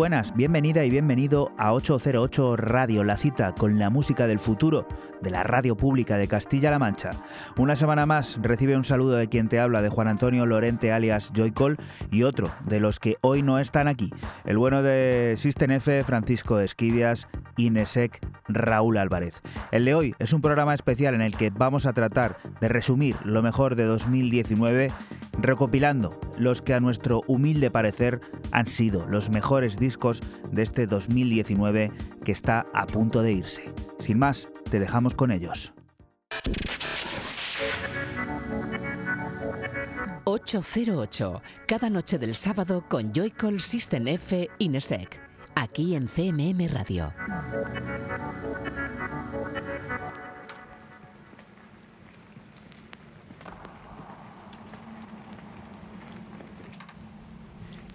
Buenas, bienvenida y bienvenido a 808 Radio, la cita con la música del futuro de la radio pública de Castilla-La Mancha. Una semana más recibe un saludo de quien te habla, de Juan Antonio Lorente alias Joycol y otro de los que hoy no están aquí, el bueno de System F, Francisco Esquivias, Inesec, Raúl Álvarez. El de hoy es un programa especial en el que vamos a tratar de resumir lo mejor de 2019 recopilando los que a nuestro humilde parecer han sido los mejores discos de este 2019 que está a punto de irse. Sin más, te dejamos con ellos. 808, cada noche del sábado con Joycall System F Inesec, aquí en CMM Radio.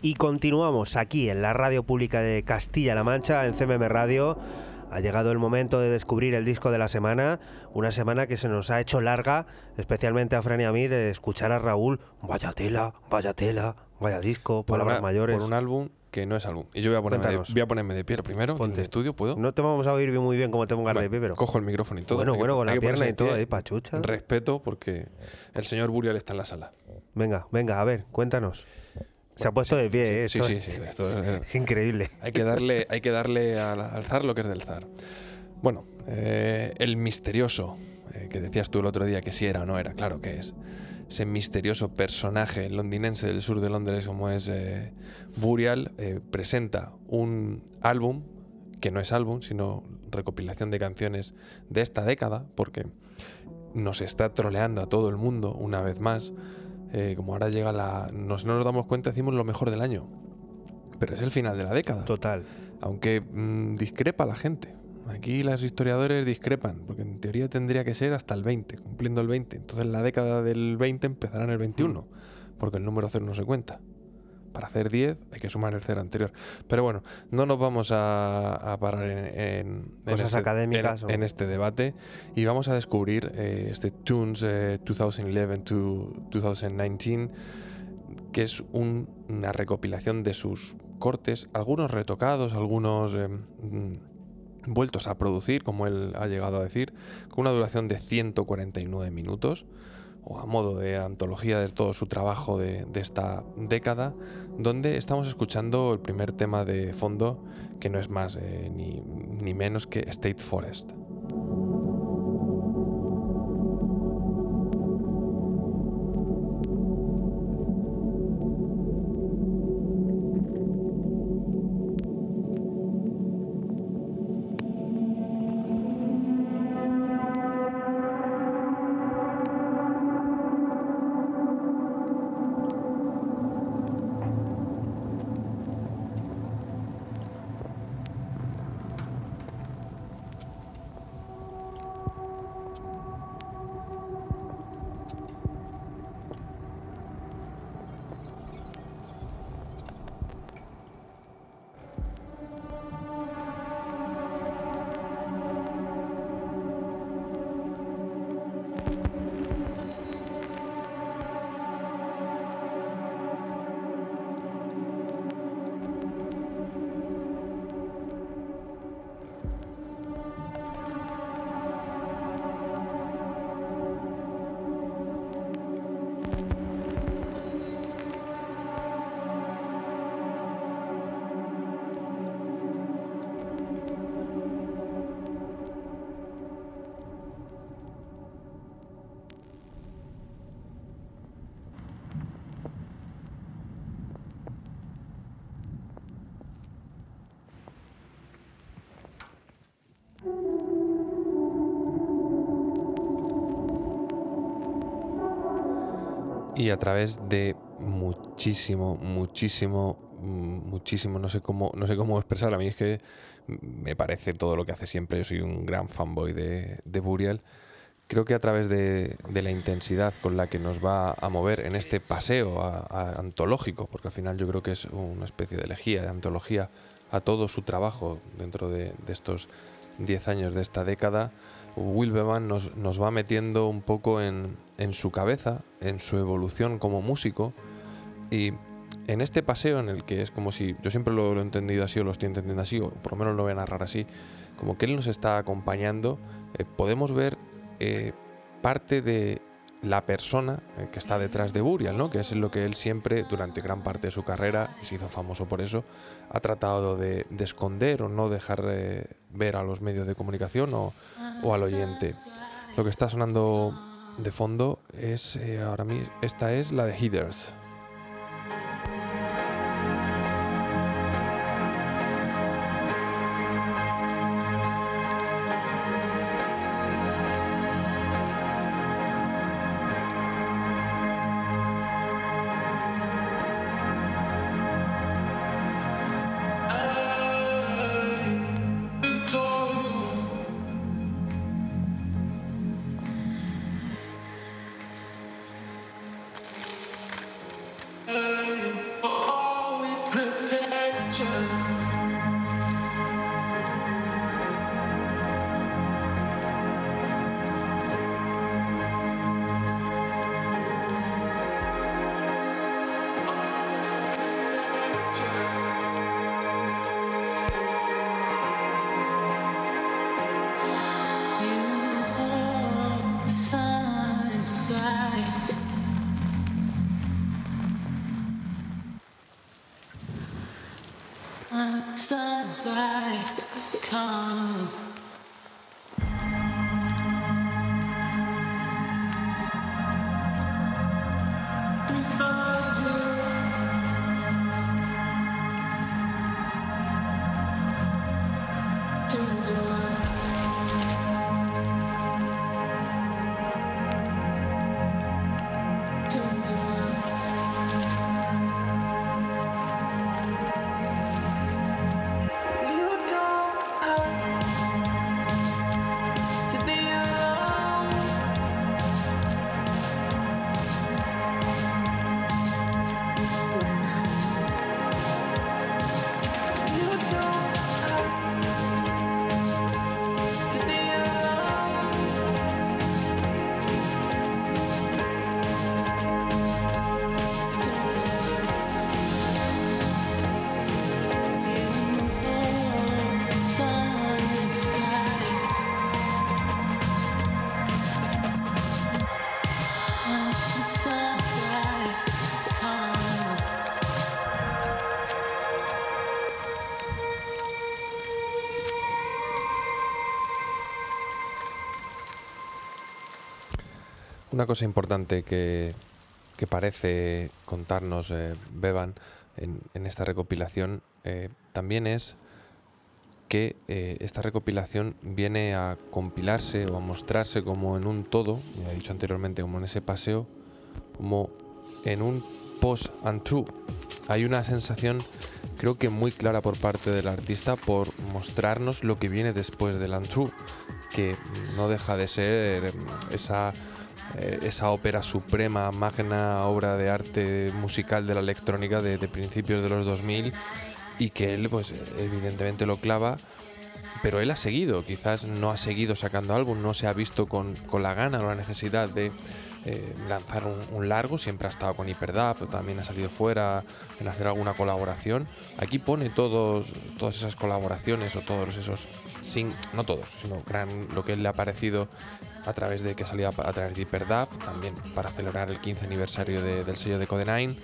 Y continuamos aquí en la radio pública de Castilla-La Mancha, en CMM Radio. Ha llegado el momento de descubrir el disco de la semana, una semana que se nos ha hecho larga, especialmente a Fran y a mí, de escuchar a Raúl, vaya tela, vaya tela, vaya disco, por palabras una- mayores. Por un álbum que no es álbum. Y yo voy a ponerme, de, Cuéntanos. voy a ponerme de pie primero en Ponte. el estudio, ¿puedo? No te vamos a oír muy bien como te pongas de Vale, pie, pero... Cojo el micrófono y todo. Bueno, Hay que- bueno, con la pierna y de todo ahí, pachucha. Respeto porque el señor Burial está en la sala. Venga, venga, a ver, cuéntanos. Se ha puesto de pie, ¿eh? Sí, sí, es- sí. esto es- Es increíble. hay que darle, hay que darle al, al zar lo que es del zar. Bueno, eh, el misterioso, eh, que decías tú el otro día que sí era o no era, claro que es. Ese misterioso personaje londinense del sur de Londres como es eh, Burial, eh, presenta un álbum, que no es álbum, sino recopilación de canciones de esta década, porque nos está troleando a todo el mundo una vez más. Eh, como ahora llega la... Nos, no nos damos cuenta, decimos lo mejor del año. Pero es el final de la década Total. aunque mm, discrepa la gente. Aquí los historiadores discrepan, porque en teoría tendría que ser hasta el 20, cumpliendo el 20. Entonces la década del 20 empezará en el 21, porque el número 0 no se cuenta. Para hacer 10 hay que sumar el 0 anterior. Pero bueno, no nos vamos a, a parar en, en- en Cosas este, académicas en- o- en este debate y vamos a descubrir eh, este Tunes eh, 2011 to 2019 que es un- una recopilación de sus cortes, algunos retocados, algunos eh, mm, vueltos a producir, como él ha llegado a decir, con una duración de 149 minutos, o a modo de antología de todo su trabajo de, de esta década, donde estamos escuchando el primer tema de fondo, que no es más eh, ni, ni menos que State Forest. Y a través de muchísimo, muchísimo, mm, muchísimo, no sé cómo, no sé cómo expresar. A mí es que me parece todo lo que hace siempre. Yo soy un gran fanboy de, de Burial. creo que a través de, la intensidad con la que nos va a mover en este paseo antológico, porque al final yo creo que es una especie de elegía, de antología a todo su trabajo dentro de, estos 10 años de esta década, Will Bevan nos, nos va metiendo un poco en, en, su cabeza, en su evolución como músico. Y en este paseo en el que es como si, yo siempre lo, he entendido así o lo estoy entendiendo así, o por lo menos lo voy a narrar así, como que él nos está acompañando, eh, podemos ver eh, parte de la persona eh, que está detrás de Burial, ¿no? que es lo que él siempre, durante gran parte de su carrera, y se hizo famoso por eso, ha tratado de, esconder o no dejar ver a los medios de comunicación o, al oyente. Lo que está sonando de fondo es, ahora mismo, esta es la de Heathers. Una cosa importante que, parece contarnos eh, Beban en, esta recopilación eh, también es que eh, esta recopilación viene a compilarse o a mostrarse como en un todo, ya he dicho anteriormente, como en ese paseo, como en un post and true. Hay una sensación, creo que muy clara por parte del artista por mostrarnos lo que viene después del untrue, que no deja de ser esa eh, esa ópera suprema, magna obra de arte musical de la electrónica de, principios de los 2000 y que él pues evidentemente lo clava pero él ha seguido, quizás no ha seguido sacando álbum, no se ha visto con, la gana o la necesidad de eh, lanzar un, largo, siempre ha estado con Hyperdub, pero también ha salido fuera en hacer alguna colaboración. Aquí pone todos, todas esas colaboraciones o todos esos, sin, no todos, sino gran, lo que él le ha parecido a través de que salía a través de Hyperdub, también para celebrar el 15 aniversario del sello de Code 9,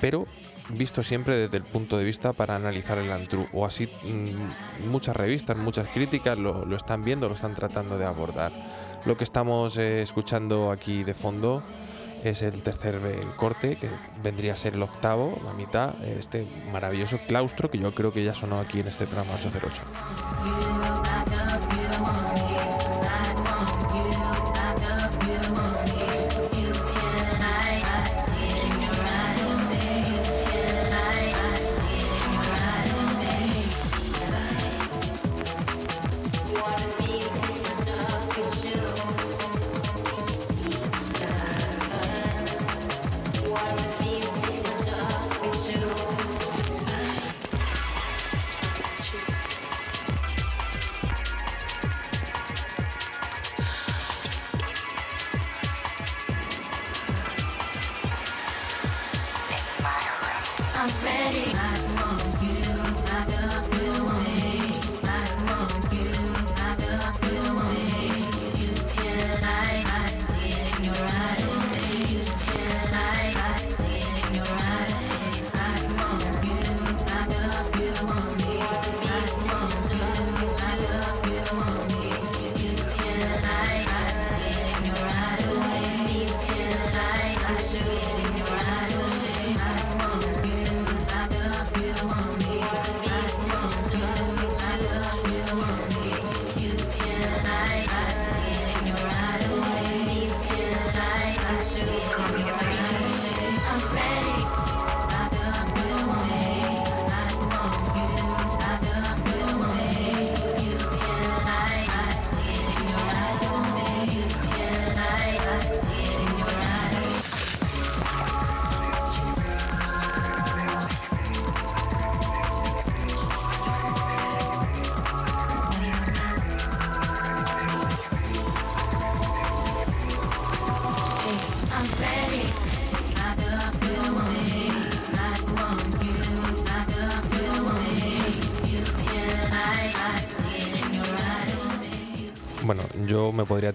pero visto siempre desde el punto de vista para analizar el Antru, o así mm, muchas revistas, muchas críticas lo, están viendo, lo están tratando de abordar. Lo que estamos eh, escuchando aquí de fondo es el tercer eh, corte, que vendría a ser el octavo, la mitad, este maravilloso claustro que yo creo que ya sonó aquí en este programa 808.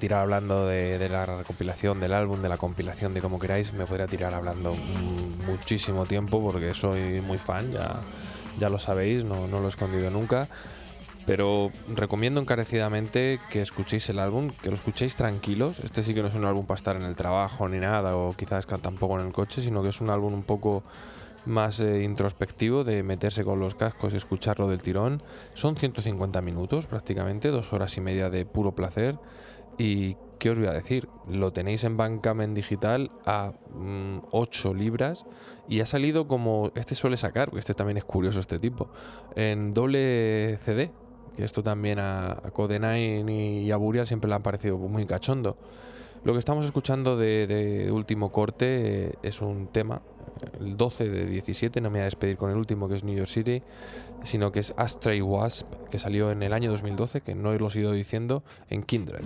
Tirar hablando de, la recopilación del álbum, de la compilación, de como queráis, me podría tirar hablando muchísimo tiempo porque soy muy fan, ya, ya lo sabéis, no, no lo he escondido nunca. Pero recomiendo encarecidamente que escuchéis el álbum, que lo escuchéis tranquilos. Este sí que no es un álbum para estar en el trabajo ni nada, o quizás tampoco en el coche, sino que es un álbum un poco más eh, introspectivo de meterse con los cascos y escucharlo del tirón. Son 150 minutos prácticamente, dos horas y media de puro placer. Y qué os voy a decir, lo tenéis en Bandcamp digital a 8 mm, libras y ha salido como este suele sacar, porque este también es curioso este tipo, en doble CD. Que esto también a, a Codenine y a Burial siempre le ha parecido muy cachondo. Lo que estamos escuchando de, último corte eh, es un tema, el 12 de 17, no me voy a despedir con el último que es New York City, sino que es Astray Wasp, que salió en el año 2012, que no os lo he ido diciendo, en Kindred.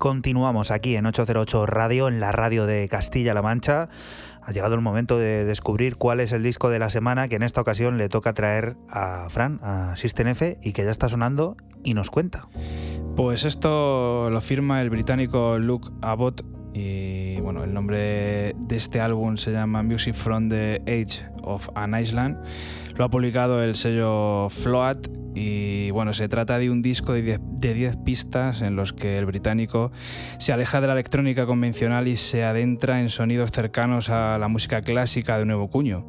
continuamos aquí en 808 Radio, en la radio de Castilla-La Mancha. Ha llegado el momento de descubrir cuál es el disco de la semana que en esta ocasión le toca traer a Fran, a System F, y que ya está sonando y nos cuenta. Pues esto lo firma el británico Luke Abbott y bueno, el nombre de este álbum se llama Music from the Age of an Island. Lo ha publicado el sello Float y bueno, se trata de un disco de 10 pistas en los que el británico se aleja de la electrónica convencional y se adentra en sonidos cercanos a la música clásica de nuevo cuño.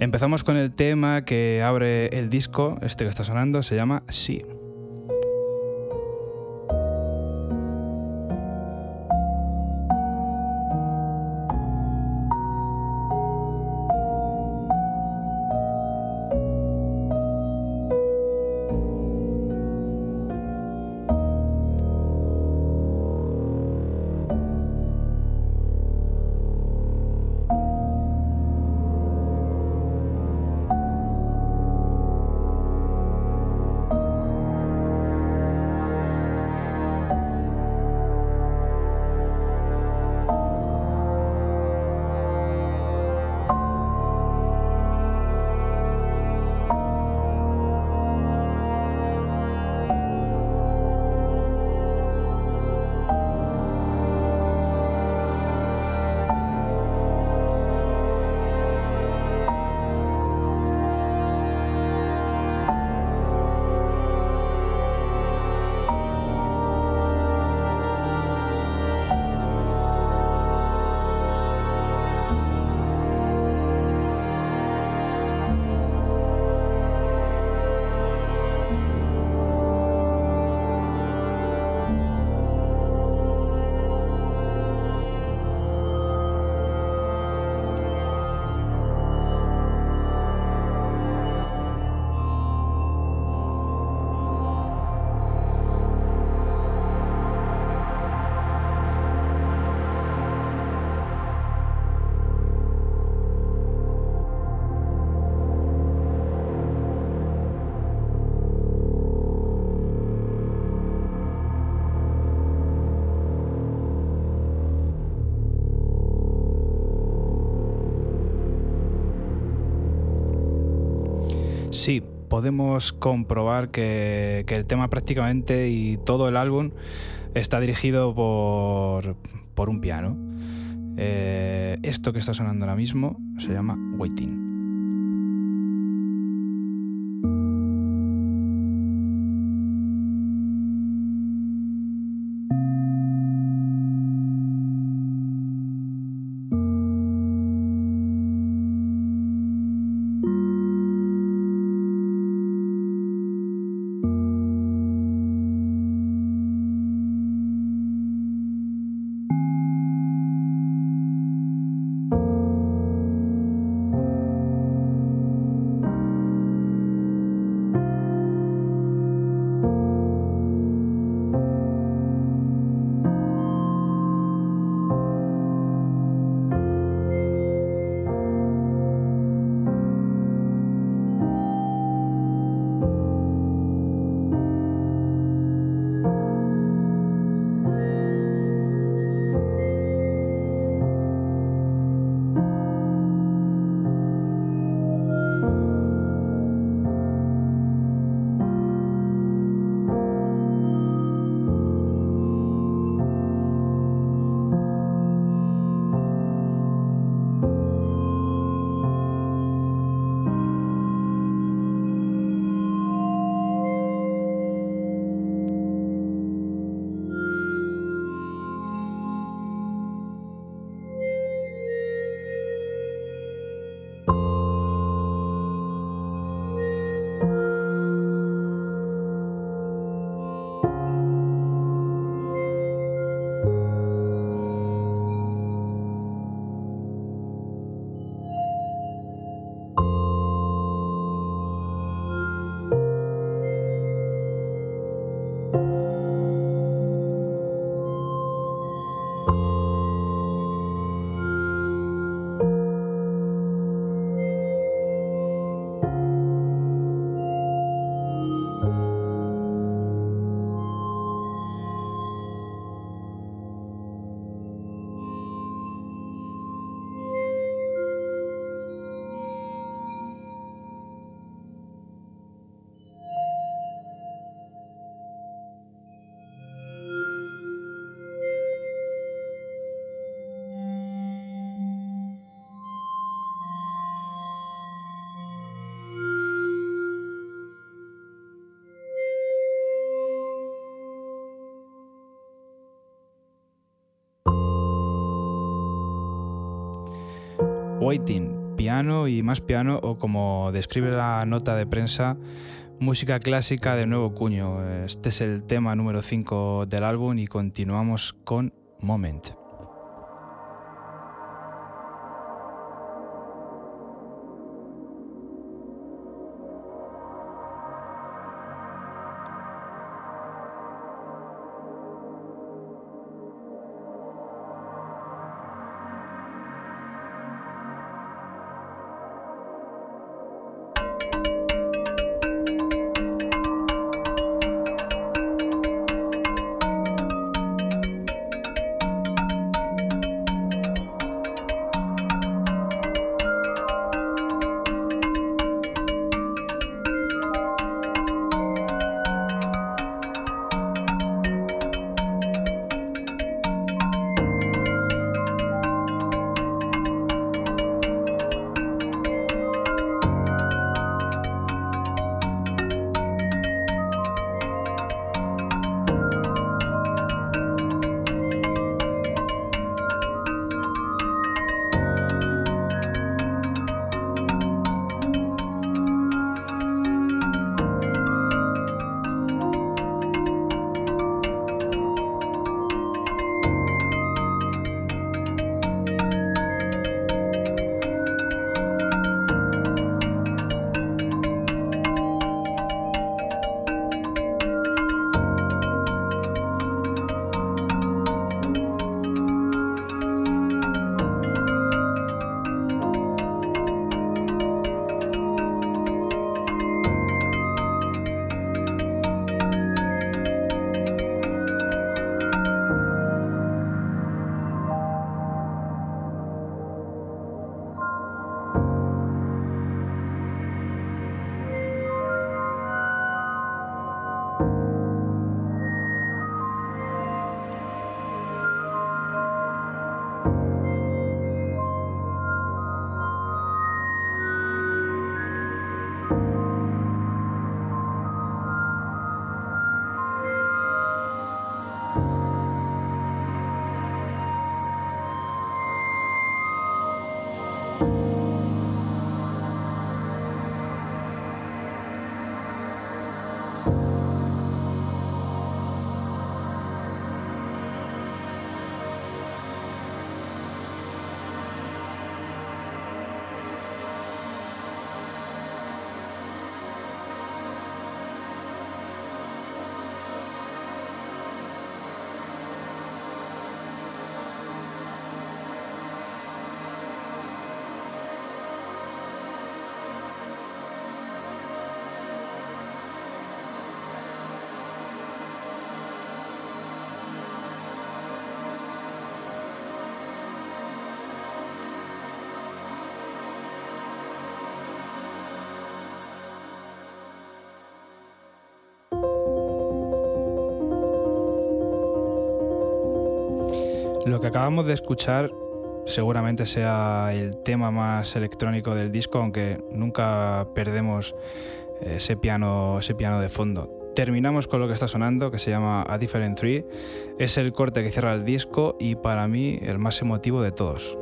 Empezamos con el tema que abre el disco, este que está sonando, se llama Sí. Podemos comprobar que, el tema prácticamente y todo el álbum está dirigido por, un piano. Eh, esto que está sonando ahora mismo se llama Waiting. Waiting, piano y más piano o como describe la nota de prensa, música clásica de nuevo cuño. Este es el tema número 5 del álbum y continuamos con Moment. Lo que acabamos de escuchar seguramente sea el tema más electrónico del disco, aunque nunca perdemos ese piano, ese piano de fondo. Terminamos con lo que está sonando, que se llama A Different Tree. Es el corte que cierra el disco y para mí el más emotivo de todos.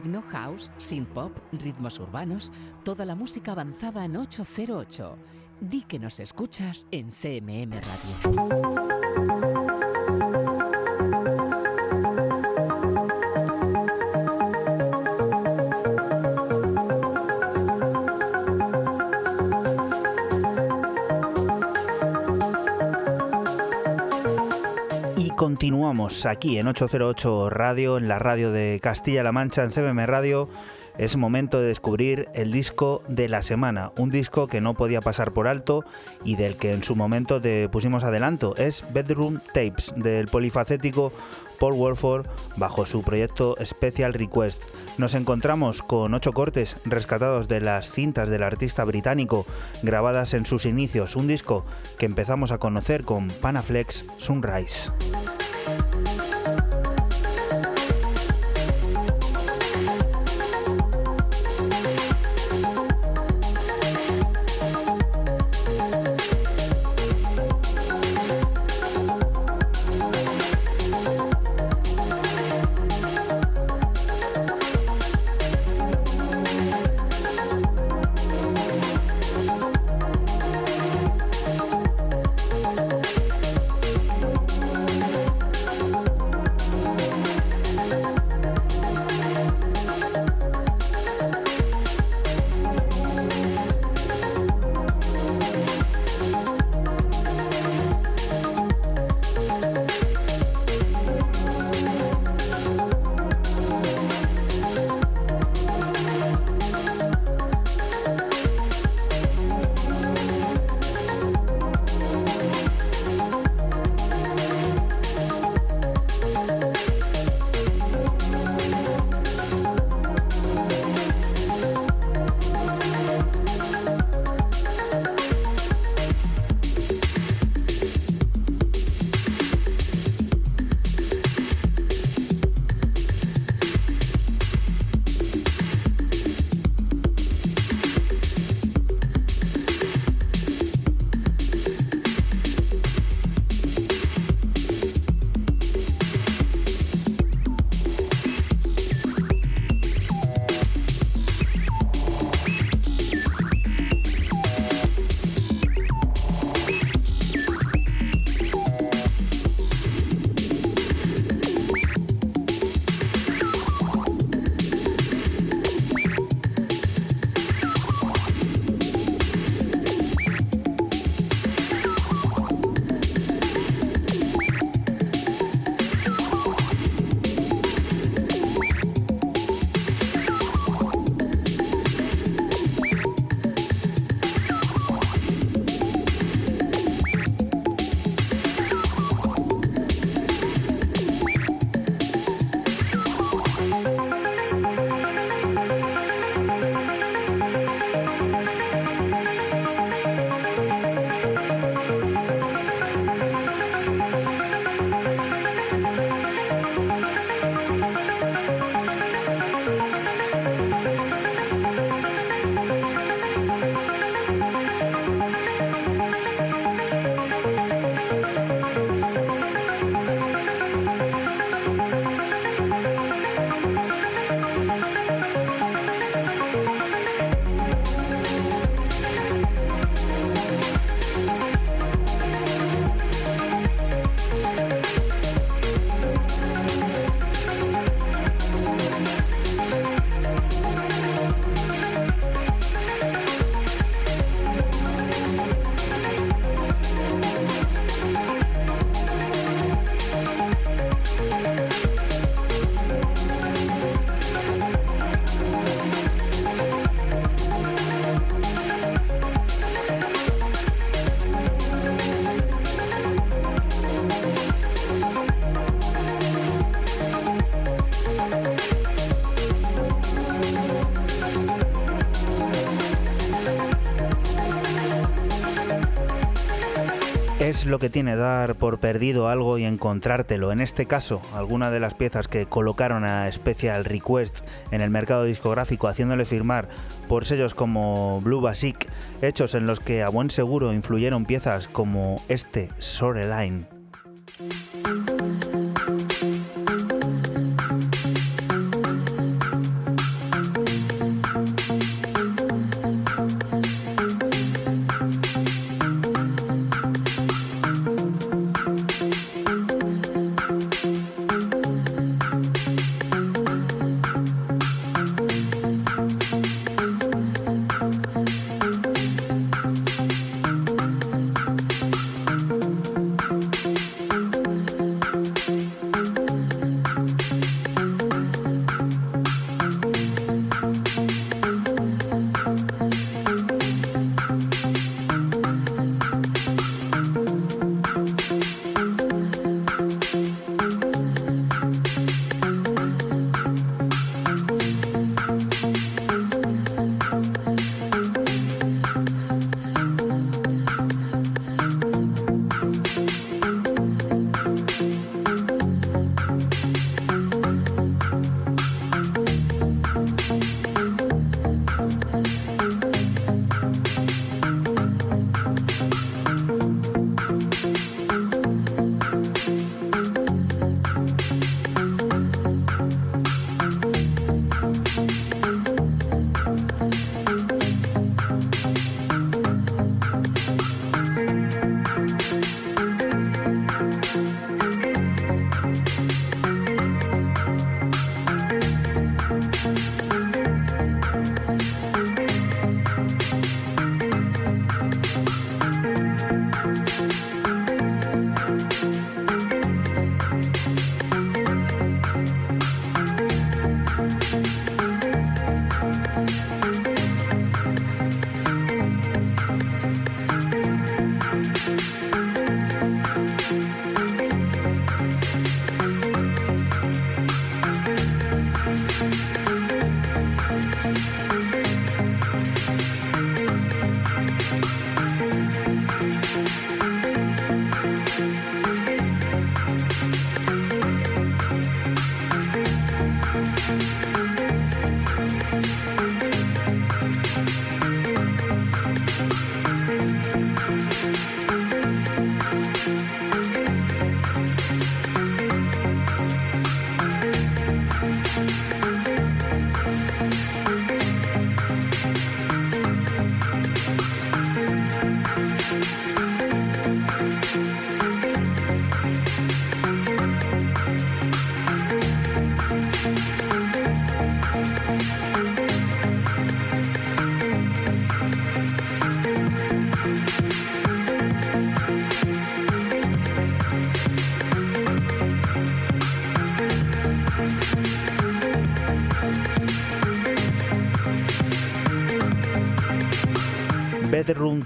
Techno, house, synth pop, ritmos urbanos, toda la música avanzada en 808. Di que nos escuchas en CMM Radio. Aquí en 808 Radio, en la radio de Castilla-La Mancha, en CBM Radio. Es momento de descubrir el disco de la semana, un disco que no podía pasar por alto y del que en su momento te pusimos adelanto. Es Bedroom Tapes del polifacético Paul Wolford bajo su proyecto Special Request. Nos encontramos con ocho cortes rescatados de las cintas del artista británico grabadas en sus inicios, un disco que empezamos a conocer con Panaflex Sunrise. Lo que tiene dar por perdido algo y encontrártelo. En este caso, alguna de las piezas que colocaron a Special Request en el mercado discográfico haciéndole firmar por sellos como Blue Basic, hechos en los que a buen seguro influyeron piezas como este Line.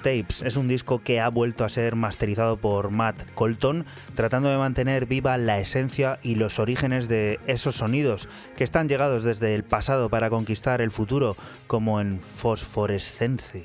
Tapes es un disco que ha vuelto a ser masterizado por Matt Colton, tratando de mantener viva la esencia y los orígenes de esos sonidos que están llegados desde el pasado para conquistar el futuro, como en Phosphorescence.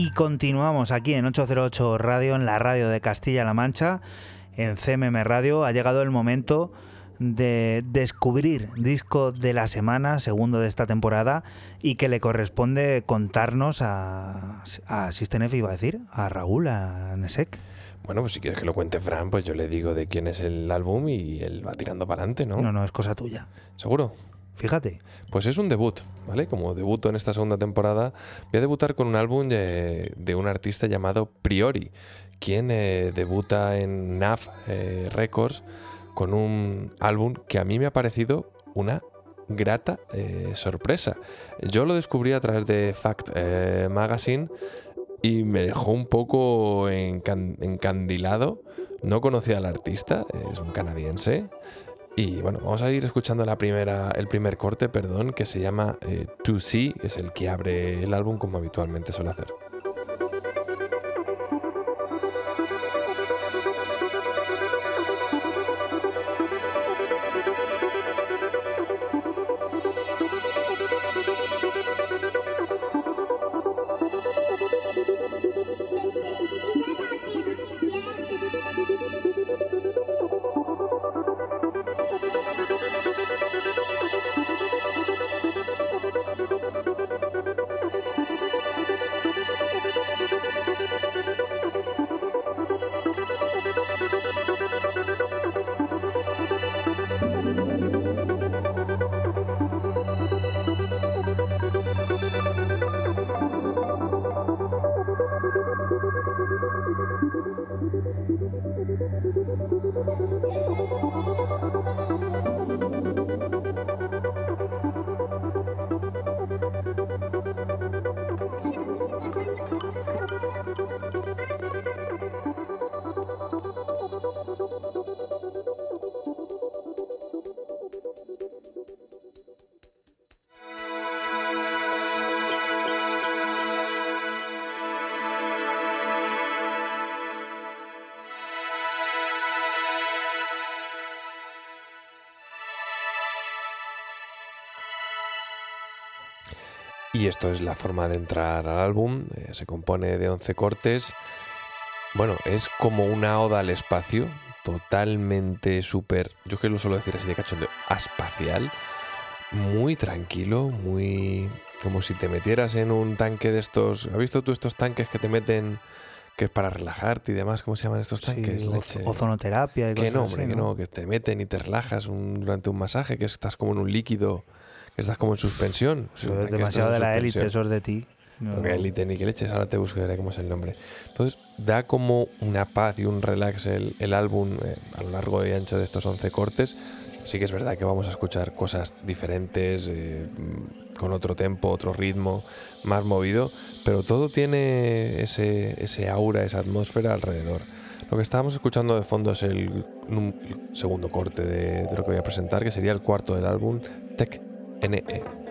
Y continuamos aquí en 808 Radio, en la radio de Castilla-La Mancha, en CMM Radio. Ha llegado el momento de descubrir disco de la semana, segundo de esta temporada, y que le corresponde contarnos a, a Sistenef, iba a decir, a Raúl, a Nesek. Bueno, pues si quieres que lo cuente Fran, pues yo le digo de quién es el álbum y él va tirando para adelante, ¿no? No, no, es cosa tuya. ¿Seguro? Fíjate. Pues es un debut, ¿vale? Como debuto en esta segunda temporada, voy a debutar con un álbum de, un artista llamado Priori, quien eh, debuta en NAF eh, Records con un álbum que a mí me ha parecido una grata eh, sorpresa. Yo lo descubrí a través de Fact eh, Magazine y me dejó un poco encan- encandilado. No conocía al artista, es un canadiense. Y bueno, vamos a ir escuchando la primera, el primer corte, perdón, que se llama eh, To See, es el que abre el álbum como habitualmente suele hacer. Esto es la forma de entrar al álbum. Eh, se compone de 11 cortes. Bueno, es como una oda al espacio, totalmente súper, yo que lo suelo decir así de cachondeo, espacial, muy tranquilo, muy como si te metieras en un tanque de estos, ¿has visto tú estos tanques que te meten que es para relajarte y demás, ¿cómo se llaman estos tanques? Sí, ozonoterapia y Que no, hombre, que no, que te meten y te relajas durante un masaje, que estás como en un líquido, estás como en suspensión. es demasiado de la élite, eso es de ti. No. Porque élite ni que leches, ahora te buscaré cómo es el nombre. Entonces, da como una paz y un relax el, el álbum eh, a lo largo y ancho de estos 11 cortes. Sí que es verdad que vamos a escuchar cosas diferentes, eh, con otro tempo, otro ritmo, más movido, pero todo tiene ese, ese aura, esa atmósfera alrededor. Lo que estábamos escuchando de fondo es el, segundo corte de, de, lo que voy a presentar, que sería el cuarto del álbum, Tech NE.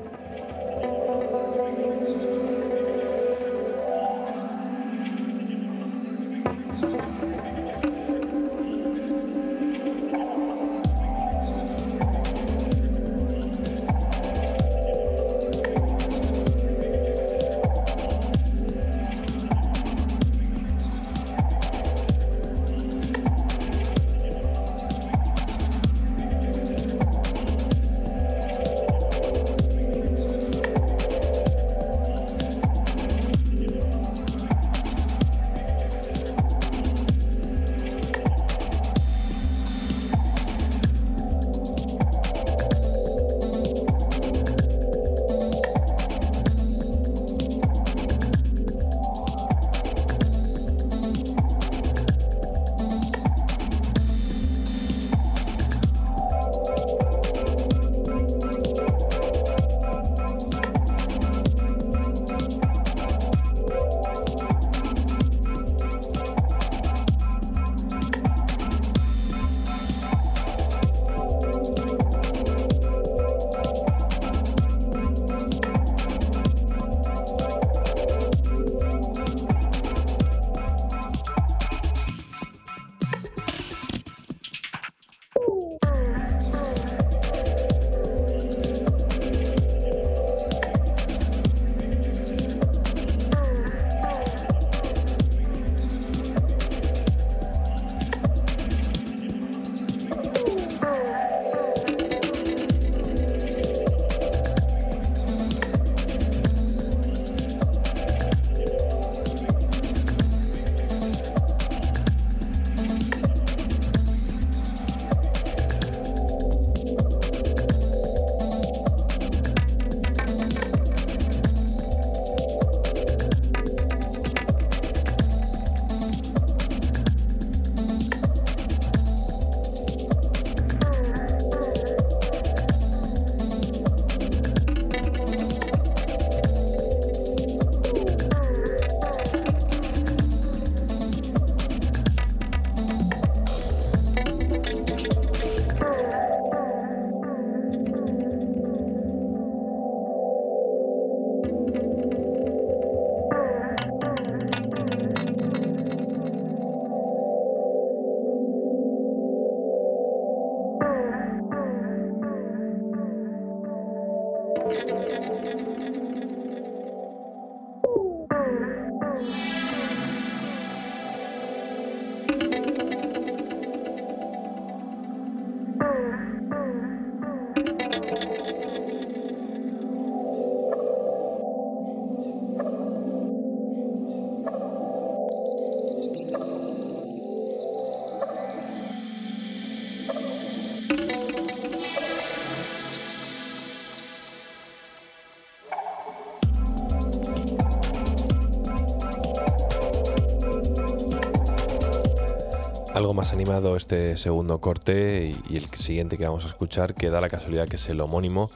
Algo más animado este segundo corte y, el siguiente que vamos a escuchar, que da la casualidad que es el homónimo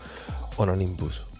Ononimbus.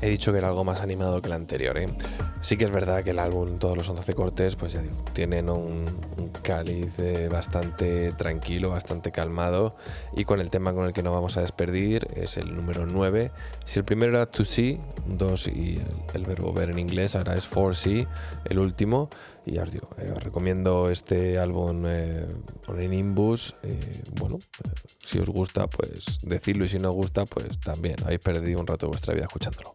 He dicho que era algo más animado que el anterior. ¿eh? Sí que es verdad que el álbum, todos los 11 cortes, pues ya digo, tienen un, cáliz eh, bastante tranquilo, bastante calmado. Y con el tema con el que nos vamos a despedir es el número 9. Si el primero era to see, 2 y el, verbo ver en inglés, ahora es for see, el último. Y ya os digo, eh, os recomiendo este álbum eh, en Imbus. bueno, si os gusta, pues decirlo y si no os gusta, pues también habéis perdido un rato de vuestra vida escuchándolo.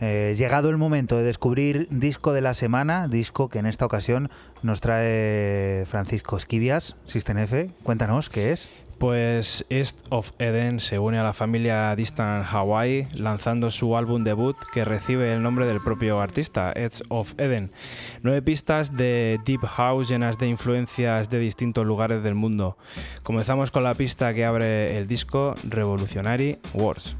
Eh, llegado el momento de descubrir disco de la semana, disco que en esta ocasión nos trae Francisco Esquivias, System F. Cuéntanos, ¿qué es? Pues East of Eden se une a la familia Distant Hawaii lanzando su álbum debut que recibe el nombre del propio artista, East of Eden. Nueve pistas de Deep House llenas de influencias de distintos lugares del mundo. Comenzamos con la pista que abre el disco, Revolutionary Wars.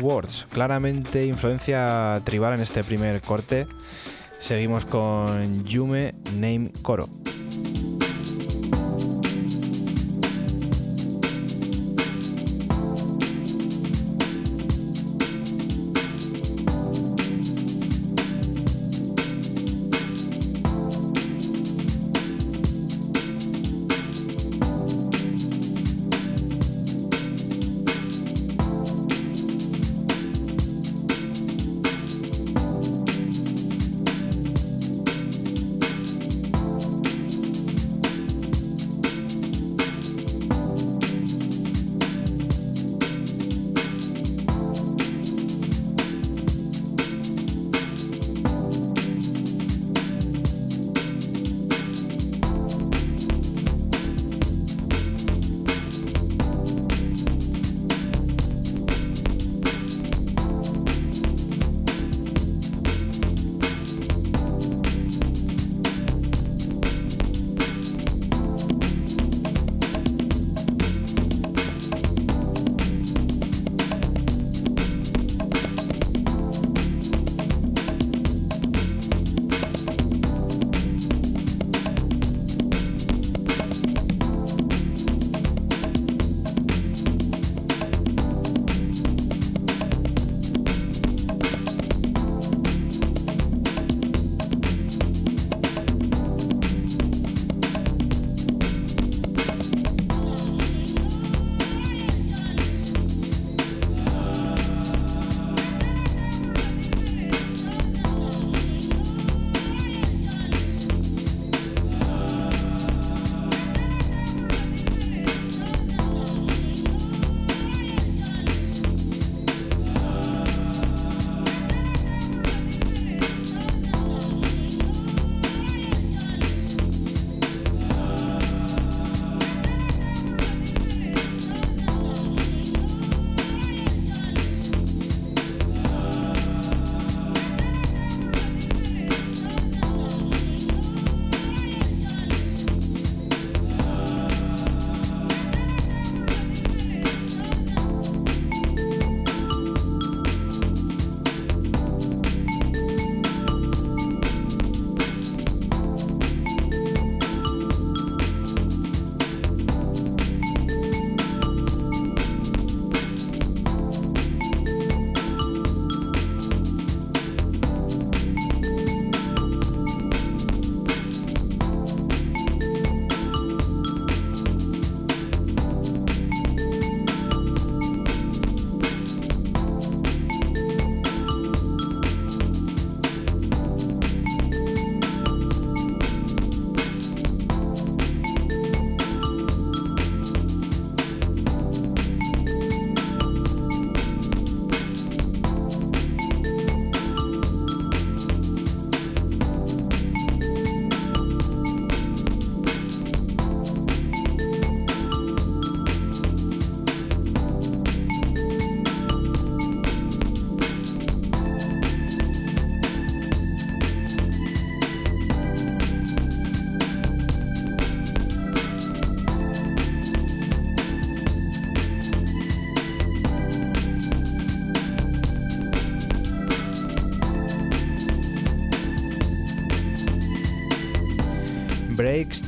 Words, claramente influencia tribal en este primer corte. Seguimos con Yume Name Koro.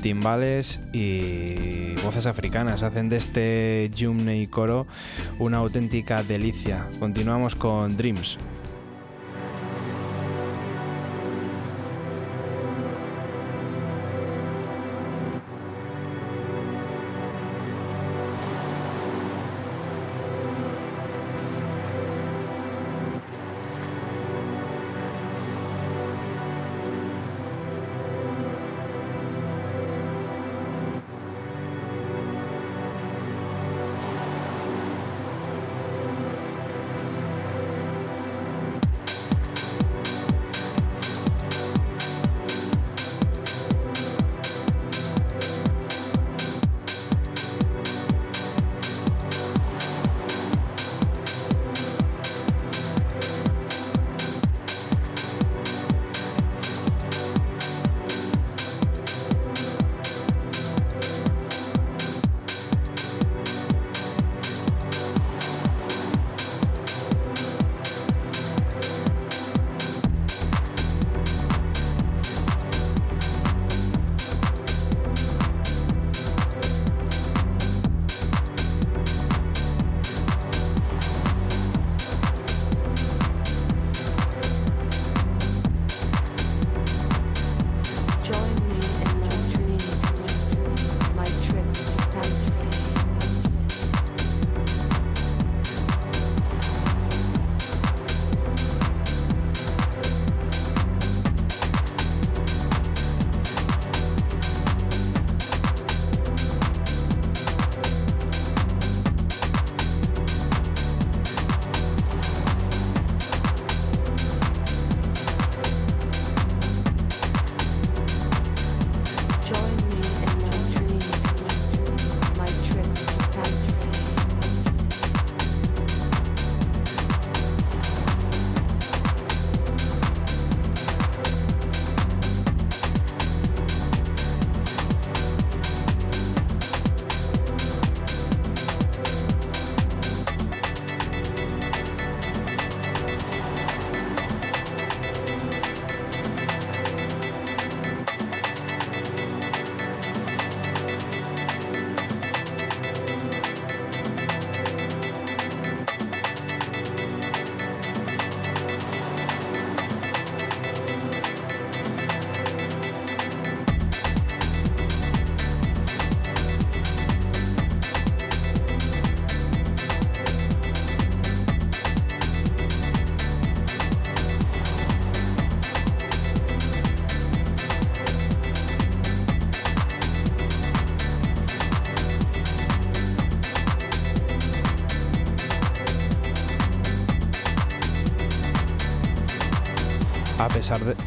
Timbales y voces africanas hacen de este Jumney Coro una auténtica delicia. Continuamos con Dreams.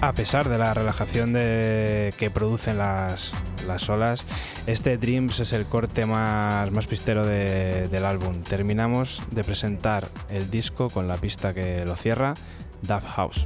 A pesar de la relajación que producen las, las olas, este Dreams es el corte más, pistero del álbum. Terminamos de presentar el disco con la pista que lo cierra, Dove House.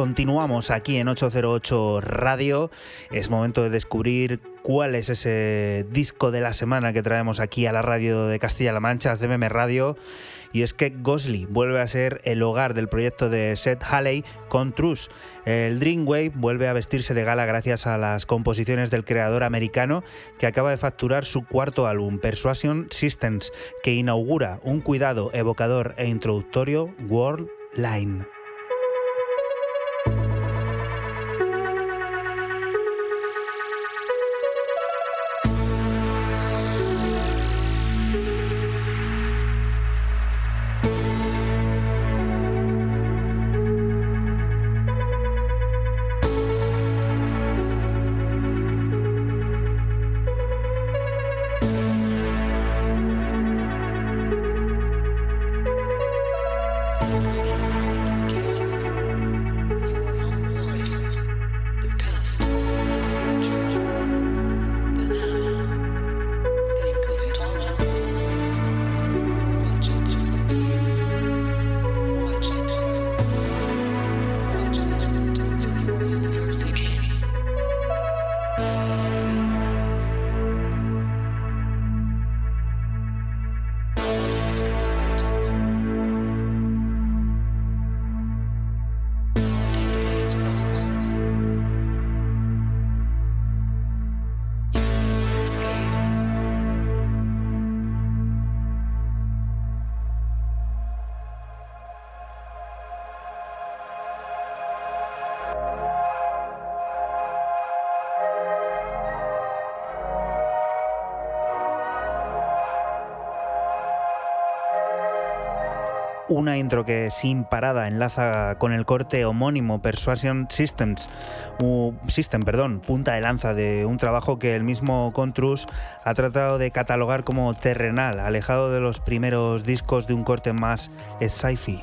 continuamos aquí en 808 Radio. Es momento de descubrir cuál es ese disco de la semana que traemos aquí a la radio de Castilla-La Mancha, CMM Radio. Y es que Gosley vuelve a ser el hogar del proyecto de Seth Halley con Truss. El Dreamwave vuelve a vestirse de gala gracias a las composiciones del creador americano que acaba de facturar su cuarto álbum, Persuasion Systems, que inaugura un cuidado evocador e introductorio World Line. Una intro que sin parada enlaza con el corte homónimo Persuasion Systems, System, perdón, punta de lanza de un trabajo que el mismo Contrus ha tratado de catalogar como terrenal, alejado de los primeros discos de un corte más sci-fi.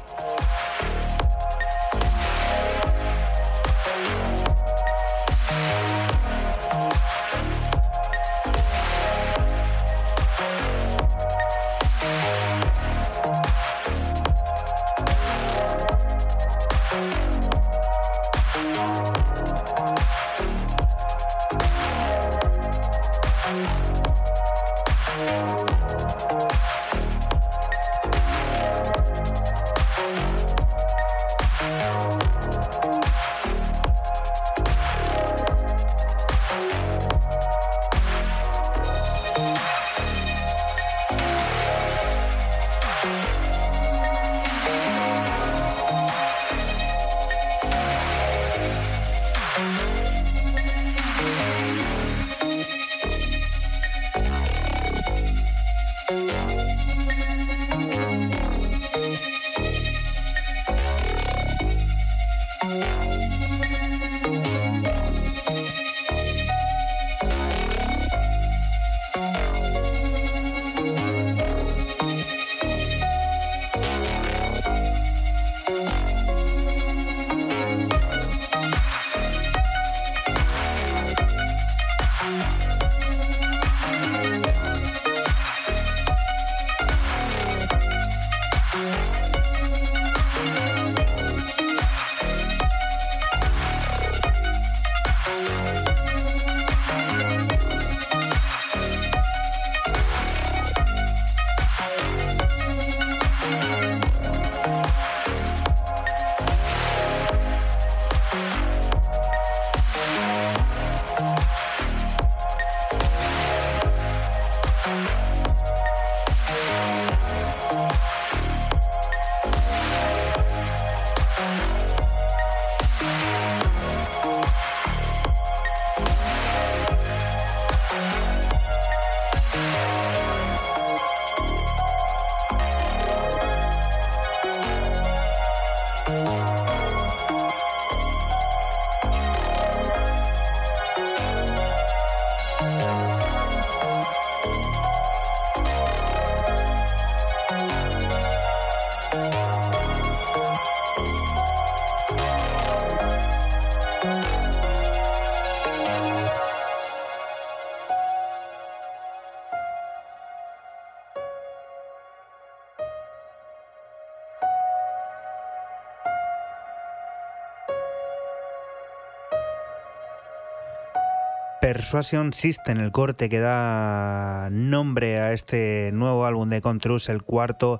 Persuasion System, el corte que da nombre a este nuevo álbum de Contrus, el cuarto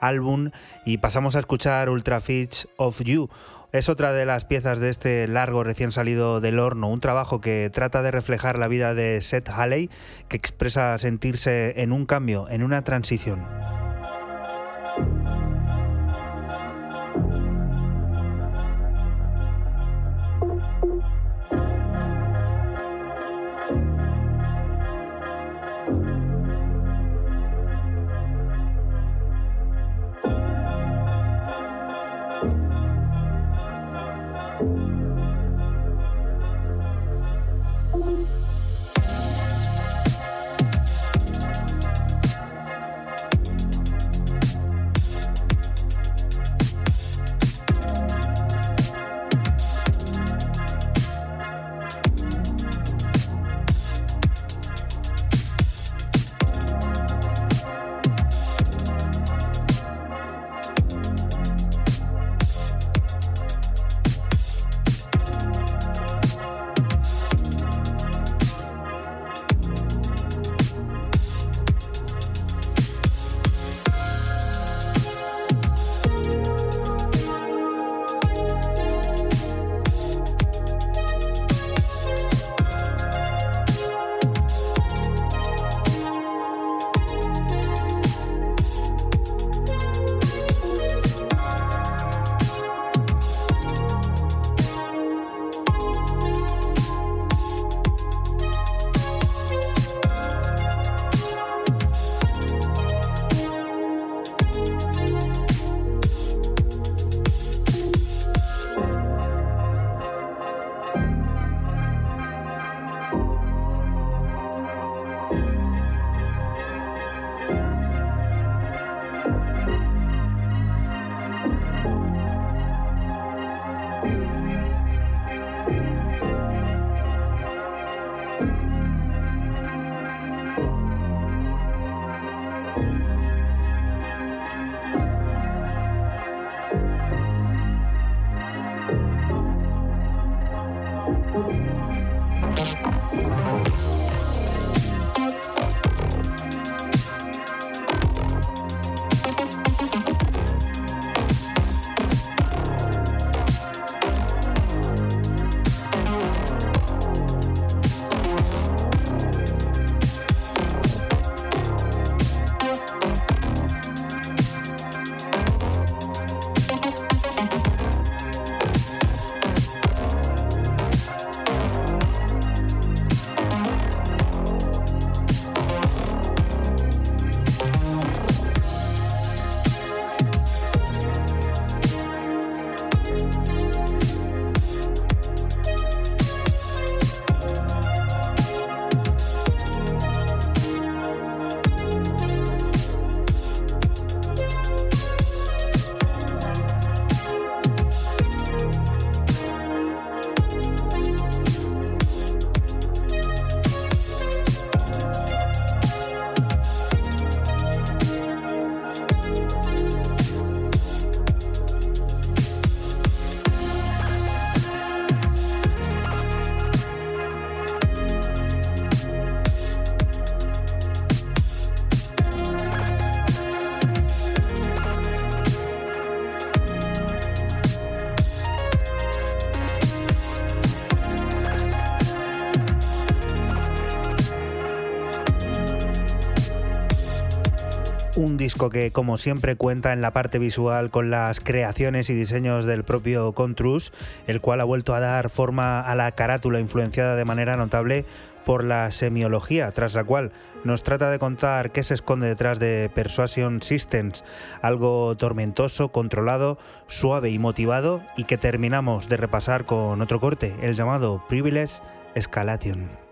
álbum, y pasamos a escuchar Ultra Fits of You. Es otra de las piezas de este largo recién salido del horno, un trabajo que trata de reflejar la vida de Seth Halley, que expresa sentirse en un cambio, en una transición. Que como siempre cuenta en la parte visual con las creaciones y diseños del propio Contrus, el cual ha vuelto a dar forma a la carátula influenciada de manera notable por la semiología, tras la cual nos trata de contar qué se esconde detrás de Persuasion Systems, algo tormentoso, controlado, suave y motivado, y que terminamos de repasar con otro corte, el llamado Privilege Escalation.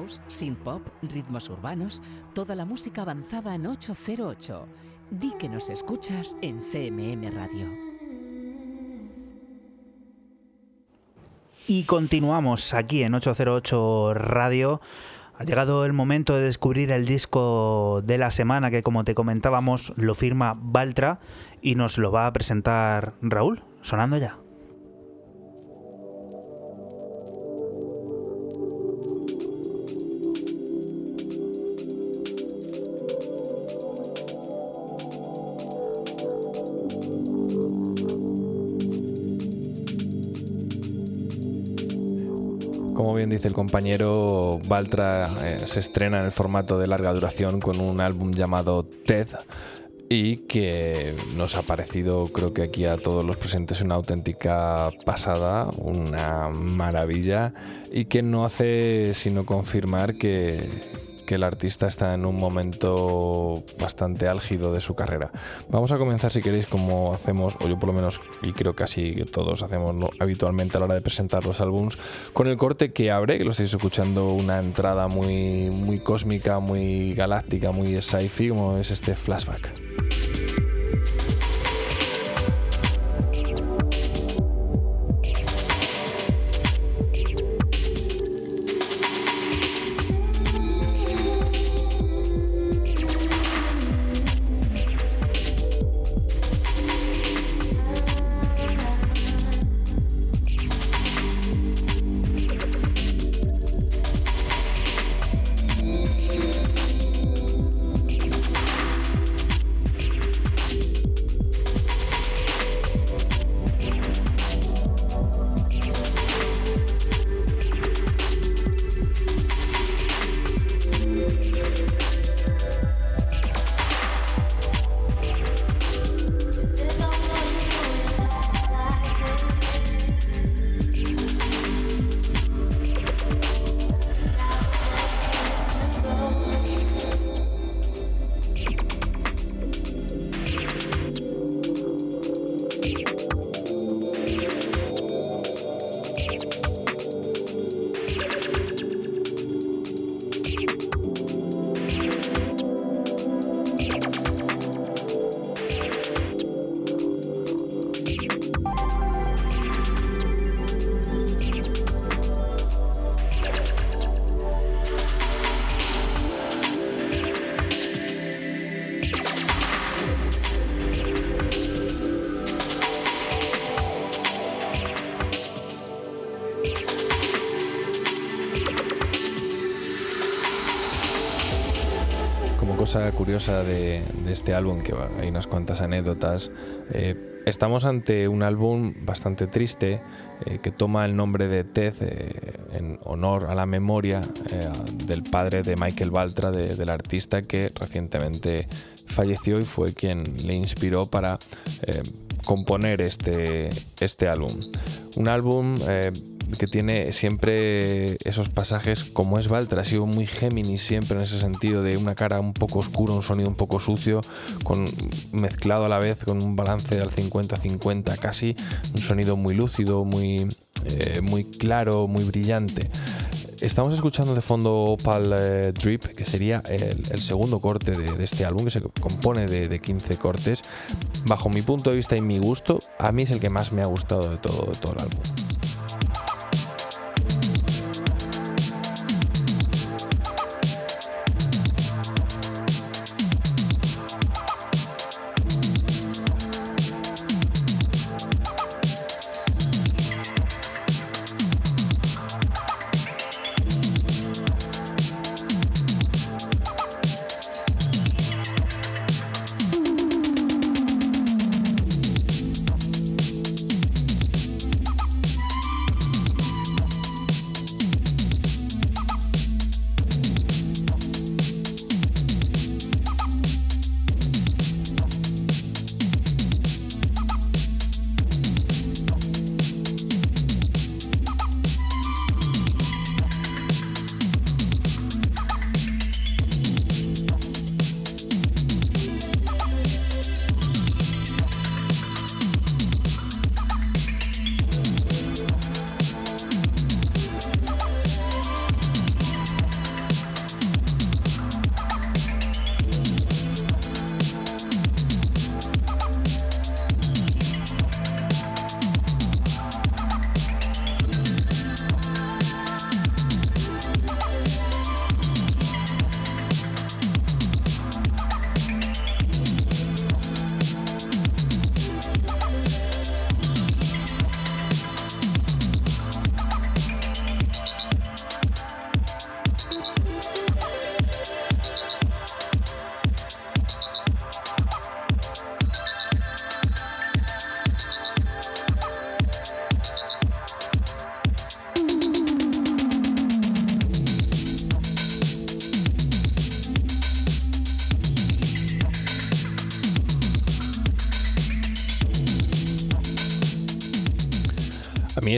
House, synth pop, ritmos urbanos, toda la música avanzada en 808. Di que nos escuchas en CMM Radio. Y continuamos aquí en 808 Radio. Ha llegado el momento de descubrir el disco de la semana que como te comentábamos lo firma Baltra y nos lo va a presentar Raúl, sonando ya. Dice el compañero, Valtra eh, se estrena en el formato de larga duración con un álbum llamado TED y que nos ha parecido, creo que aquí a todos los presentes, una auténtica pasada, una maravilla y que no hace sino confirmar que, que el artista está en un momento bastante álgido de su carrera. Vamos a comenzar, si queréis, como hacemos, o yo por lo menos, y creo que así todos hacemos habitualmente a la hora de presentar los álbums, con el corte que abre, que lo estáis escuchando, una entrada muy, muy cósmica, muy galáctica, muy sci-fi, como es este flashback. Cosa curiosa de, este álbum, que hay unas cuantas anécdotas, eh, estamos ante un álbum bastante triste eh, que toma el nombre de Ted eh, en honor a la memoria del padre de Michael Baltra, del artista que recientemente falleció y fue quien le inspiró para componer este, este álbum. Un álbum que tiene siempre esos pasajes, como es Valtra, ha sido muy Géminis siempre en ese sentido, de una cara un poco oscura, un sonido un poco sucio, con, mezclado a la vez con un balance al 50-50 casi, un sonido muy lúcido, muy, eh, muy claro, muy brillante. Estamos escuchando de fondo Opal eh, Drip, que sería el, segundo corte de, este álbum, que se compone de, de, 15 cortes. Bajo mi punto de vista y mi gusto, a mí es el que más me ha gustado de todo, de todo el álbum.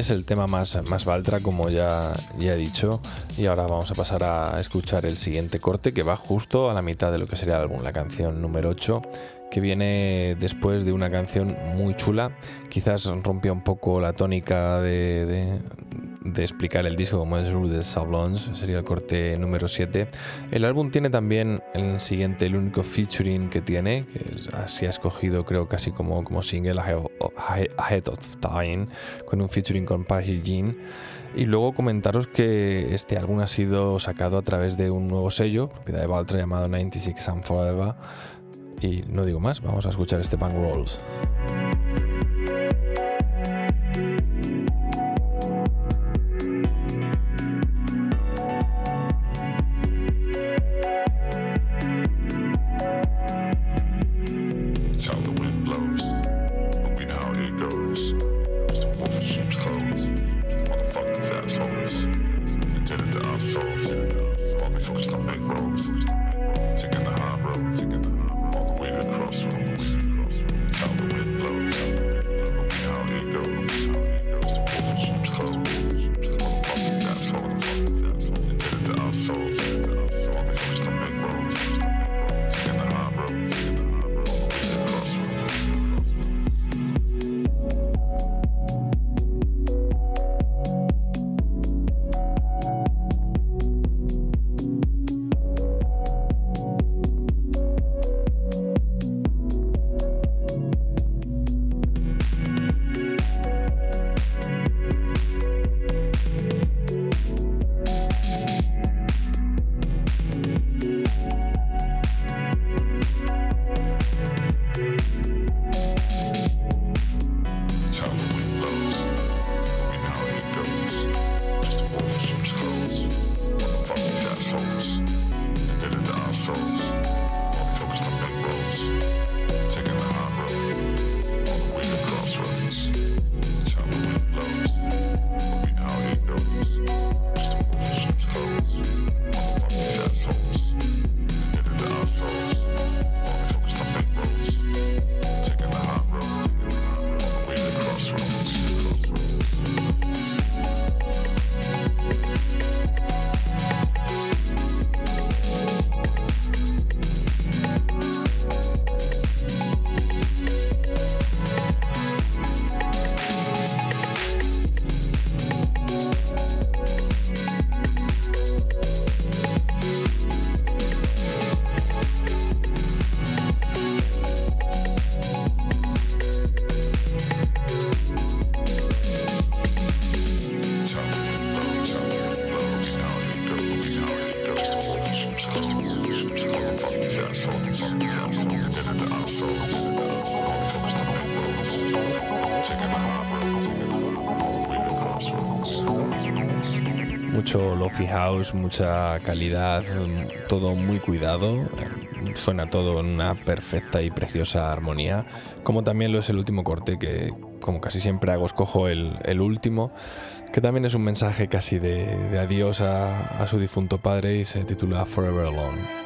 Es el tema más, más Valtra, como ya, ya he dicho. Y ahora vamos a pasar a escuchar el siguiente corte que va justo a la mitad de lo que sería el álbum, la canción número 8, que viene después de una canción muy chula. Quizás rompía un poco la tónica de explicar el disco como es Rue de Sablons, sería el corte número 7. El álbum tiene también el siguiente, el único featuring que tiene, que así ha escogido creo casi como, como single Ahead of Time, con un featuring con Paris Jean. Y luego comentaros que este álbum ha sido sacado a través de un nuevo sello, propiedad de Valtra llamado 96 and Forever. Y no digo más, vamos a escuchar este Punk Rolls. Mucha calidad, todo muy cuidado. Suena todo en una perfecta y preciosa armonía. Como también lo es el último corte, que como casi siempre hago, escojo el, último, que también es un mensaje casi de, adiós a, a su difunto padre y se titula Forever Alone.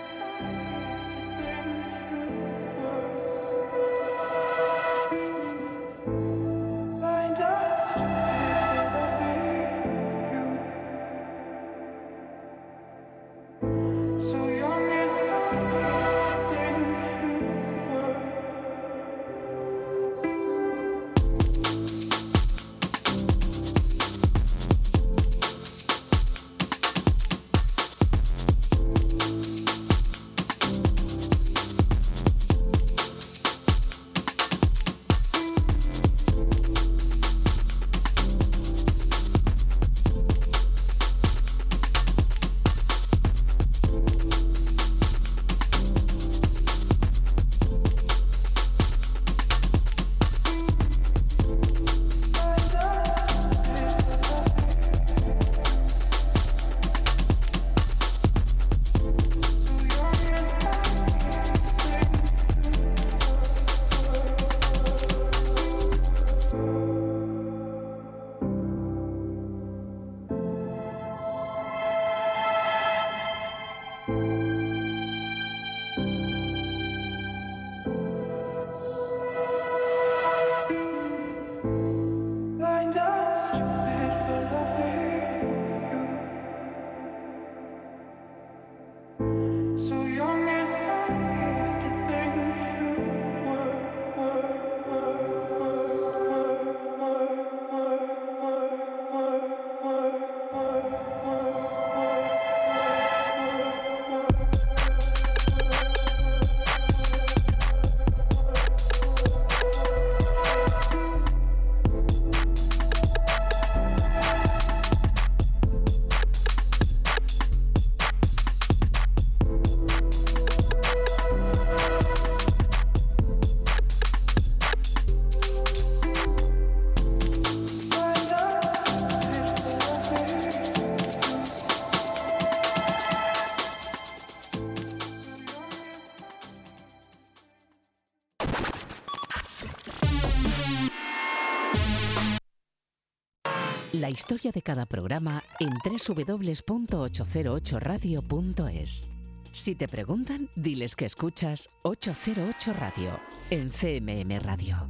Historia de cada programa en www.808radio.es. Si te preguntan, diles que escuchas 808 Radio en CMM Radio.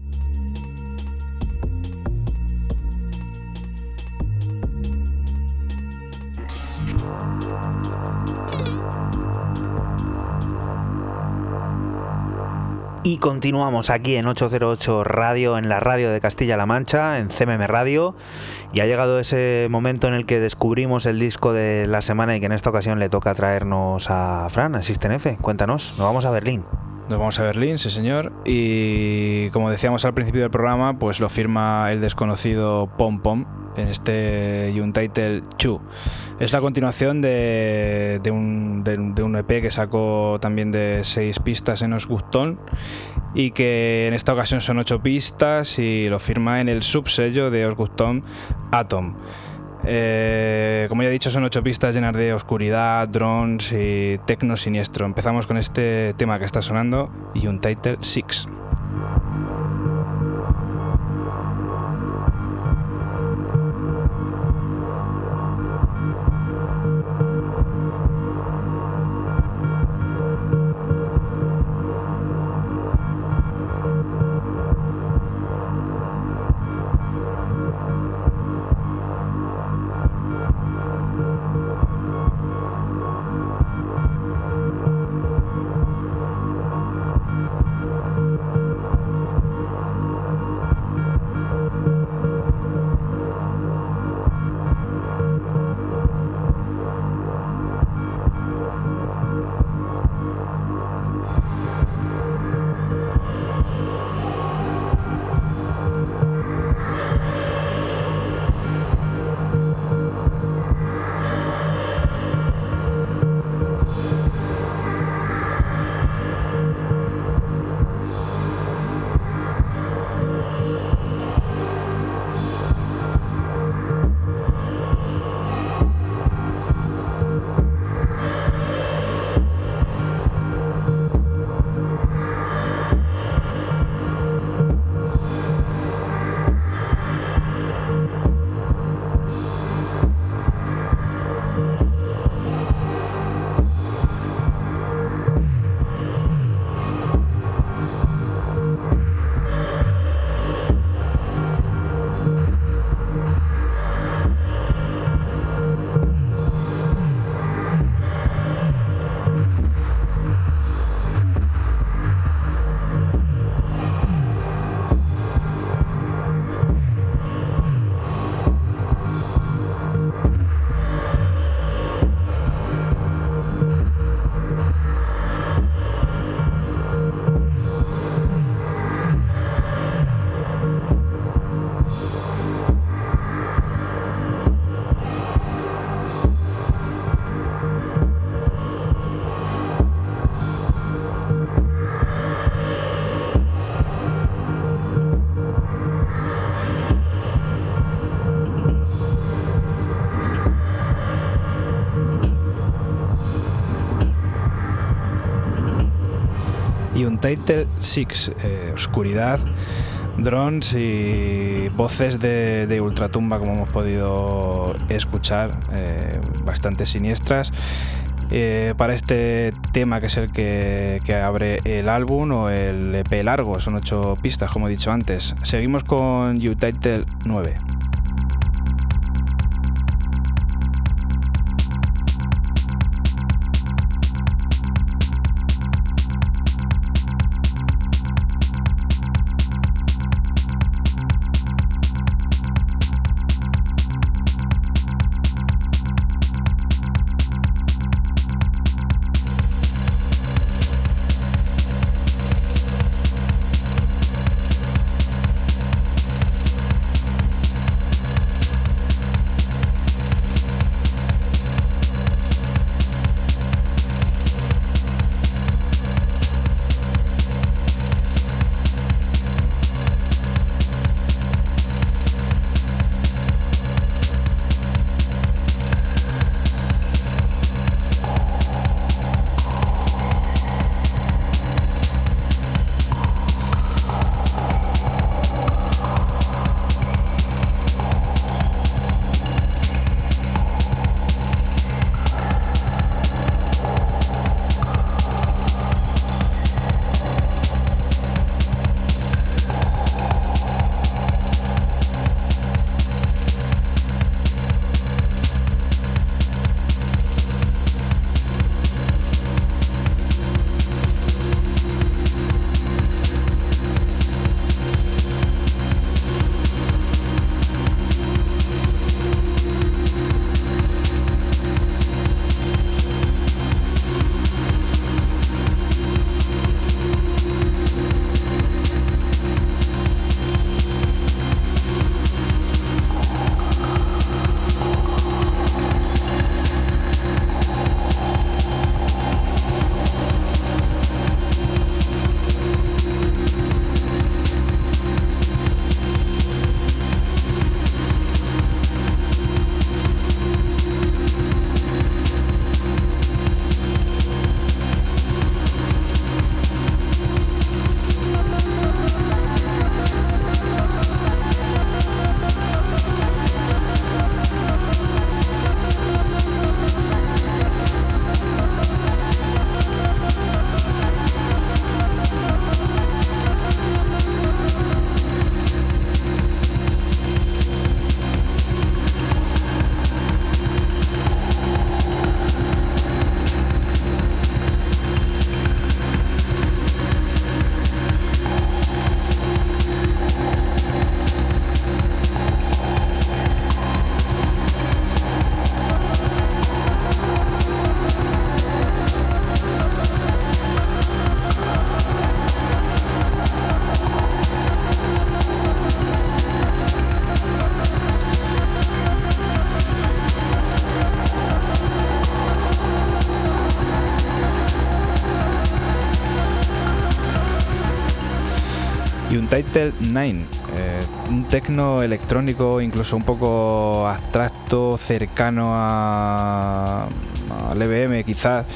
Y continuamos aquí en 808 Radio, en la radio de Castilla-La Mancha, en CMM Radio. Y ha llegado ese momento en el que descubrimos el disco de la semana y que en esta ocasión le toca traernos a Fran, a System F. Cuéntanos, nos vamos a Berlín. Nos vamos a Berlín, sí señor. Y como decíamos al principio del programa, pues lo firma el desconocido Pom Pom en este Untitled 2. Es la continuación de, un, un, EP que sacó también de seis pistas en Osgustón y que en esta ocasión son ocho pistas y lo firma en el subsello de Osgustón Atom. Eh, como ya he dicho, son ocho pistas llenas de oscuridad, drones y tecno siniestro. Empezamos con este tema que está sonando y un title 6. Title 6, eh, oscuridad, drones y voces de, ultratumba, como hemos podido escuchar, eh, bastante siniestras. Eh, para este tema que es el que, que, abre el álbum o el EP largo, son ocho pistas como he dicho antes. Seguimos con U-Title 9. Untitled 9, eh, un tecno electrónico incluso un poco abstracto, cercano a, al EBM quizás,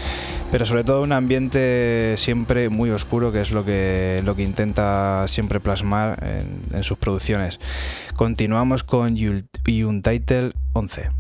pero sobre todo un ambiente siempre muy oscuro que es lo que, lo que intenta siempre plasmar en, en sus producciones. Continuamos con Untitled 11.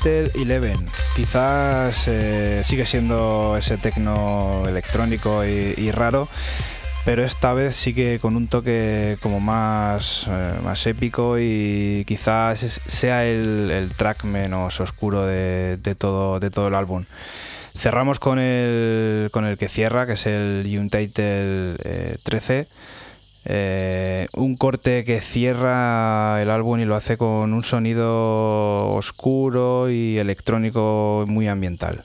Title Eleven. Quizás eh, sigue siendo ese tecno electrónico y, raro, pero esta vez sigue con un toque como más, eh, más épico y quizás sea el, track menos oscuro de, todo, de todo el álbum. Cerramos con el, con el que cierra, que es el Untitled 13 eh, un corte que cierra el álbum y lo hace con un sonido oscuro y electrónico muy ambiental.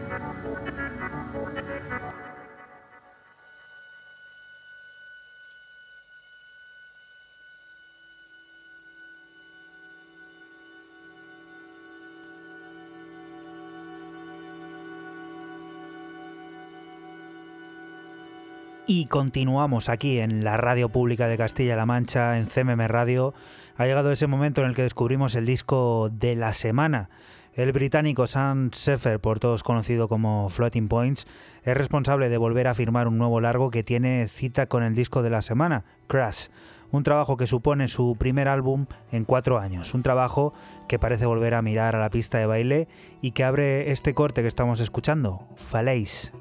Y continuamos aquí en la radio pública de Castilla-La Mancha, en CMM Radio. Ha llegado ese momento en el que descubrimos el disco de la semana. El británico Sam Sefer, por todos conocido como Floating Points, es responsable de volver a firmar un nuevo largo que tiene cita con el disco de la semana, Crash. Un trabajo que supone su primer álbum en cuatro años. Un trabajo que parece volver a mirar a la pista de baile y que abre este corte que estamos escuchando, Falaise.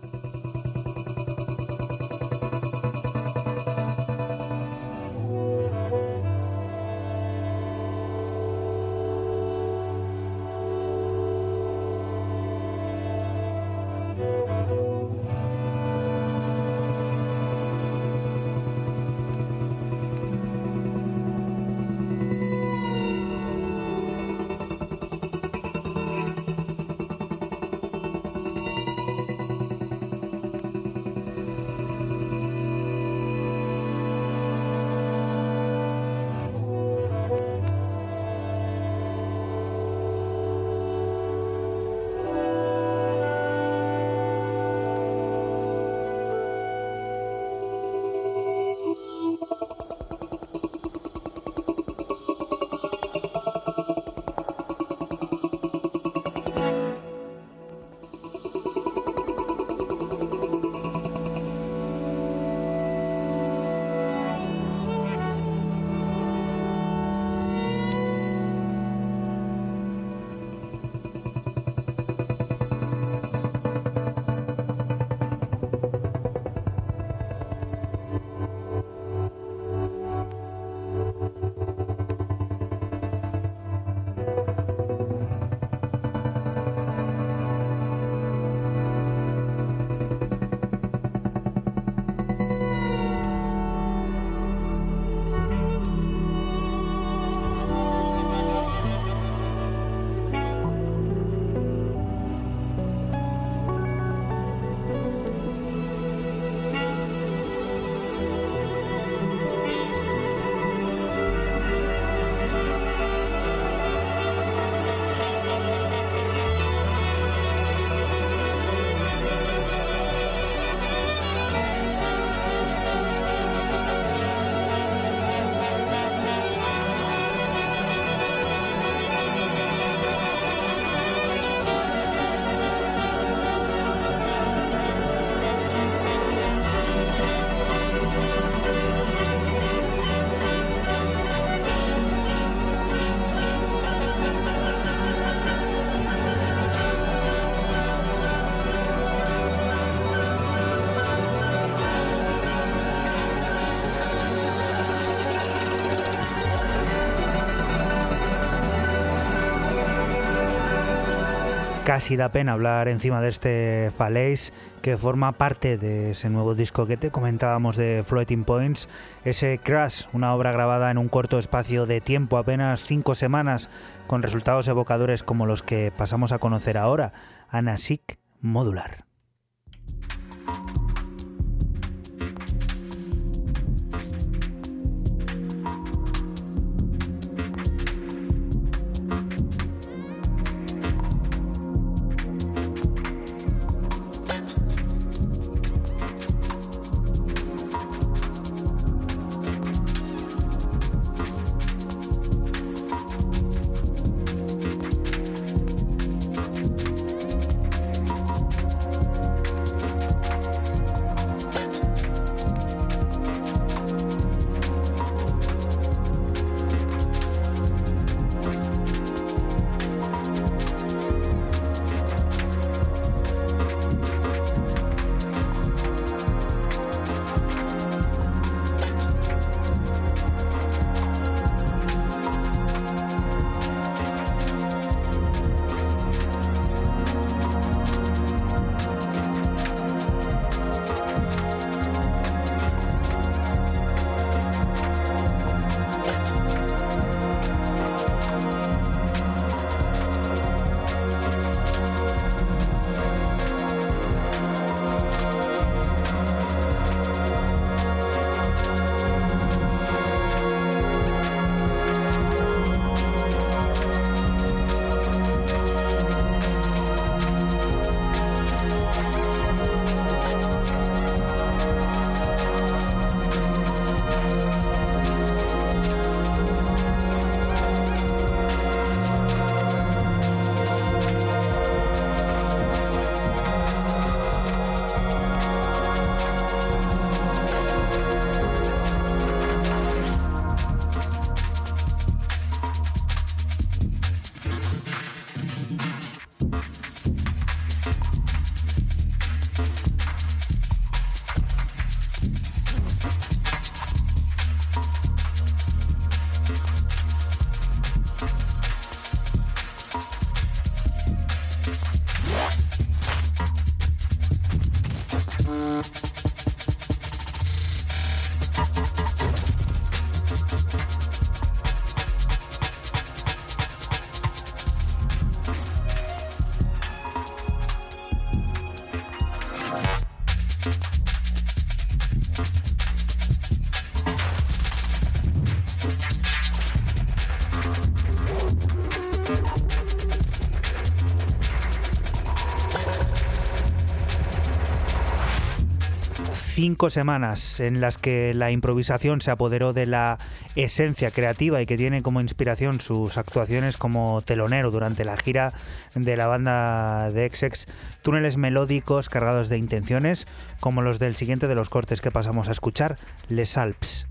Casi da pena hablar encima de este Falaise que forma parte de ese nuevo disco que te comentábamos de Floating Points, ese Crash, una obra grabada en un corto espacio de tiempo, apenas cinco semanas, con resultados evocadores como los que pasamos a conocer ahora, Anasic Modular. Cinco semanas en las que la improvisación se apoderó de la esencia creativa y que tiene como inspiración sus actuaciones como telonero durante la gira de la banda de XX, túneles melódicos cargados de intenciones como los del siguiente de los cortes que pasamos a escuchar, Les Alps.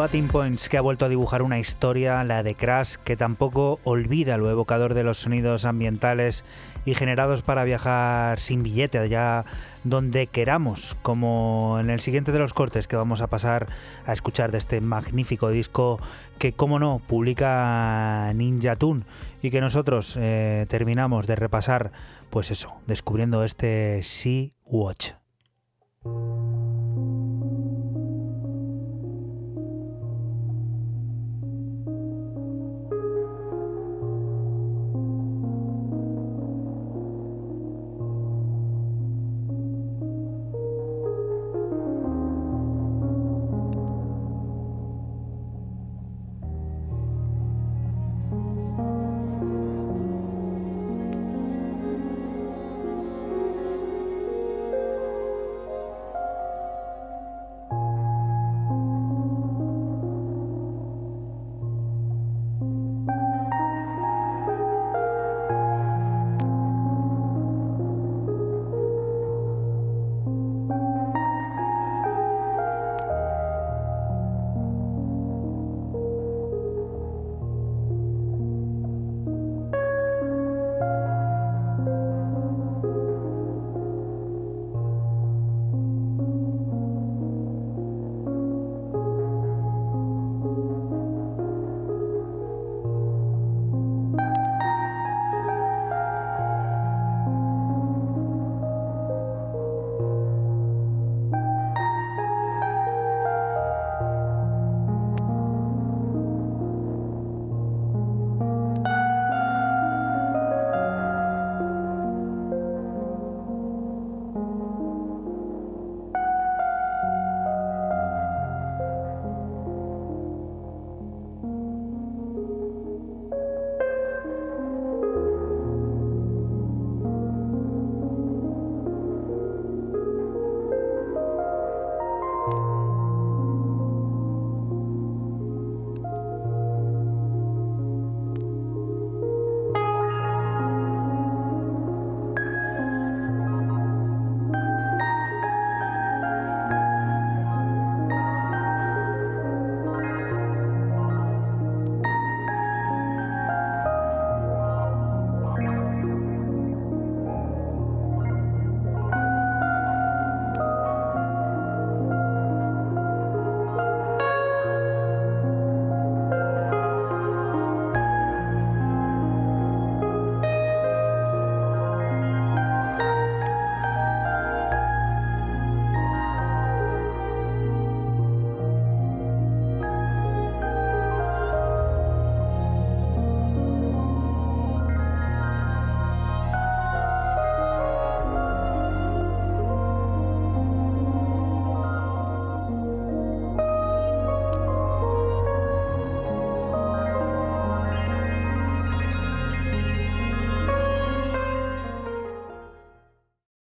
Floating Points, que ha vuelto a dibujar una historia, la de Crash, que tampoco olvida lo evocador de los sonidos ambientales y generados para viajar sin billete allá donde queramos, como en el siguiente de los cortes que vamos a pasar a escuchar de este magnífico disco que, como no, publica Ninja Tune y que nosotros eh, terminamos de repasar, pues eso, descubriendo este Sea Watch.